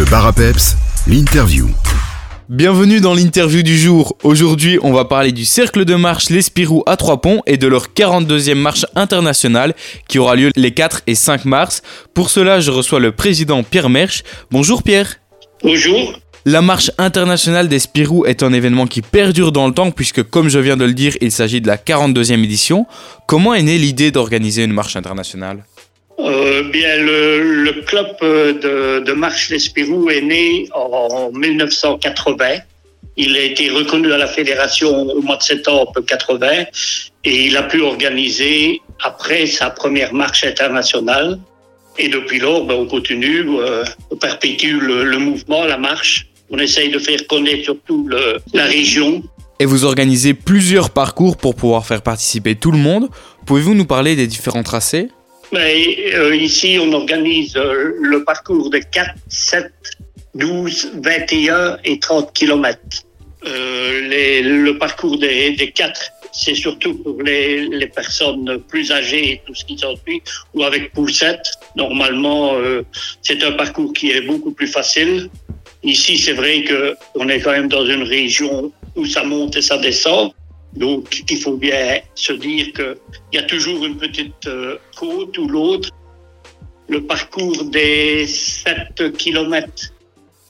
Le bar à peps, l'interview. Bienvenue dans l'interview du jour. Aujourd'hui, on va parler du cercle de marche Les Spirou à Trois Ponts et de leur 42e marche internationale qui aura lieu les 4 et 5 mars. Pour cela, je reçois le président Pierre Mersch. Bonjour Pierre. Bonjour. La marche internationale des Spirou est un événement qui perdure dans le temps puisque, comme je viens de le dire, il s'agit de la 42e édition. Comment est née l'idée d'organiser une marche internationale? Euh, bien, le, club euh, de, de marche des Spirou est né en 1980. Il a été reconnu à la fédération au mois de septembre 80 et il a pu organiser après sa première marche internationale. Et depuis lors, ben, on continue, euh, on perpétue le, mouvement, la marche. On essaye de faire connaître surtout la région. Et vous organisez plusieurs parcours pour pouvoir faire participer tout le monde. Pouvez-vous nous parler des différents tracés? Mais, euh, ici, on organise euh, le parcours de 4, 7, 12, 21 et 30 kilomètres. Euh, le parcours des, des 4, c'est surtout pour les, les personnes plus âgées et tout ce qui s'ensuit, ou avec poussette. Normalement, euh, c'est un parcours qui est beaucoup plus facile. Ici, c'est vrai que on est quand même dans une région où ça monte et ça descend. Donc, il faut bien se dire que il y a toujours une petite euh, côte ou l'autre. Le parcours des 7 kilomètres,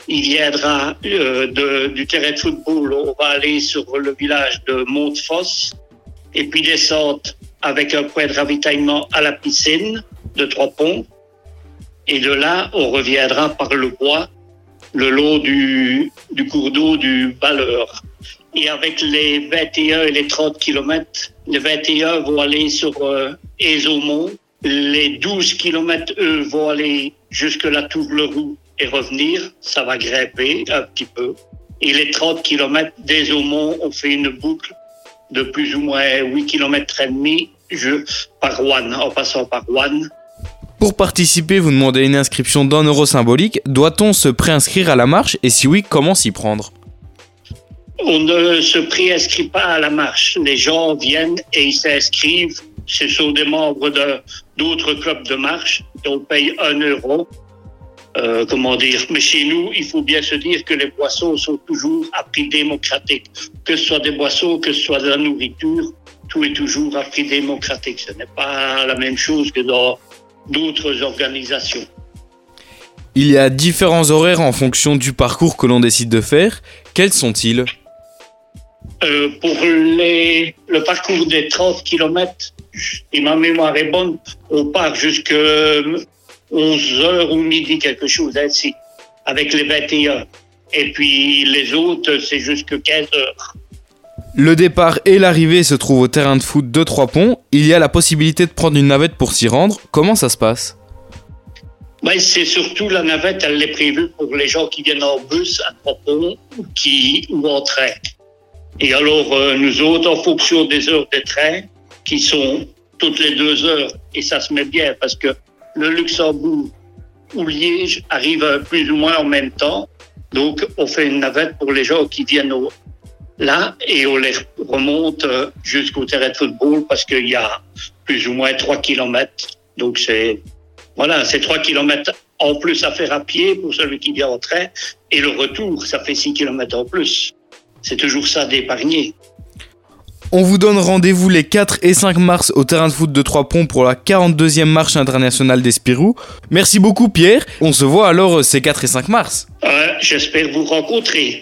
il viendra euh, de- du terrain de football. On va aller sur le village de Montfosse et puis descendre avec un point de ravitaillement à la piscine de Trois Ponts. Et de là, on reviendra par le bois le long du, du cours d'eau du Balleur. Et avec les 21 et les 30 kilomètres, les 21 vont aller sur euh. Les 12 kilomètres, eux, vont aller jusque la Tour-le-Roux et revenir. Ça va grimper un petit peu. Et les 30 kilomètres d'Aizomont, on fait une boucle de plus ou moins 8 kilomètres et demi par Rouen, en passant par Rouen. Pour participer, vous demandez une inscription d'un euro symbolique. Doit-on se préinscrire à la marche? Et si oui, comment s'y prendre? On ne se préinscrit pas à la marche. Les gens viennent et ils s'inscrivent. Ce sont des membres d'autres clubs de marche. On paye un euro. Euh, comment dire? Mais chez nous, il faut bien se dire que les boissons sont toujours à prix démocratique. Que ce soit des boissons, que ce soit de la nourriture, tout est toujours à prix démocratique. Ce n'est pas la même chose que dans d'autres organisations. Il y a différents horaires en fonction du parcours que l'on décide de faire. Quels sont-ils? Euh, pour les, le parcours des 30 km, et ma mémoire est bonne, on part jusqu'à 11 heures ou midi, quelque chose ainsi, avec les 21. Et puis les autres, c'est jusqu'à 15 heures. Le départ et l'arrivée se trouvent au terrain de foot de Trois Ponts. Il y a la possibilité de prendre une navette pour s'y rendre. Comment ça se passe? Ben, c'est surtout la navette, elle est prévue pour les gens qui viennent en bus à Trois-Ponts ou, qui, ou en train. Et alors, euh, nous autres, en fonction des heures de train, qui sont toutes les deux heures, et ça se met bien parce que le Luxembourg ou Liège arrivent plus ou moins en même temps. Donc, on fait une navette pour les gens qui viennent au- là et on les remonte euh, jusqu'au terrain de football parce qu'il y a plus ou moins 3 kilomètres. Donc, c'est voilà, c'est 3 kilomètres en plus à faire à pied pour celui qui vient en train. Et le retour, ça fait 6 kilomètres en plus. C'est toujours ça d'épargner. On vous donne rendez-vous les 4 et 5 mars au terrain de foot de Trois Ponts pour la 42e marche internationale des Spirou. Merci beaucoup Pierre. On se voit alors euh, ces 4 et 5 mars. Euh, J'espère vous rencontrer.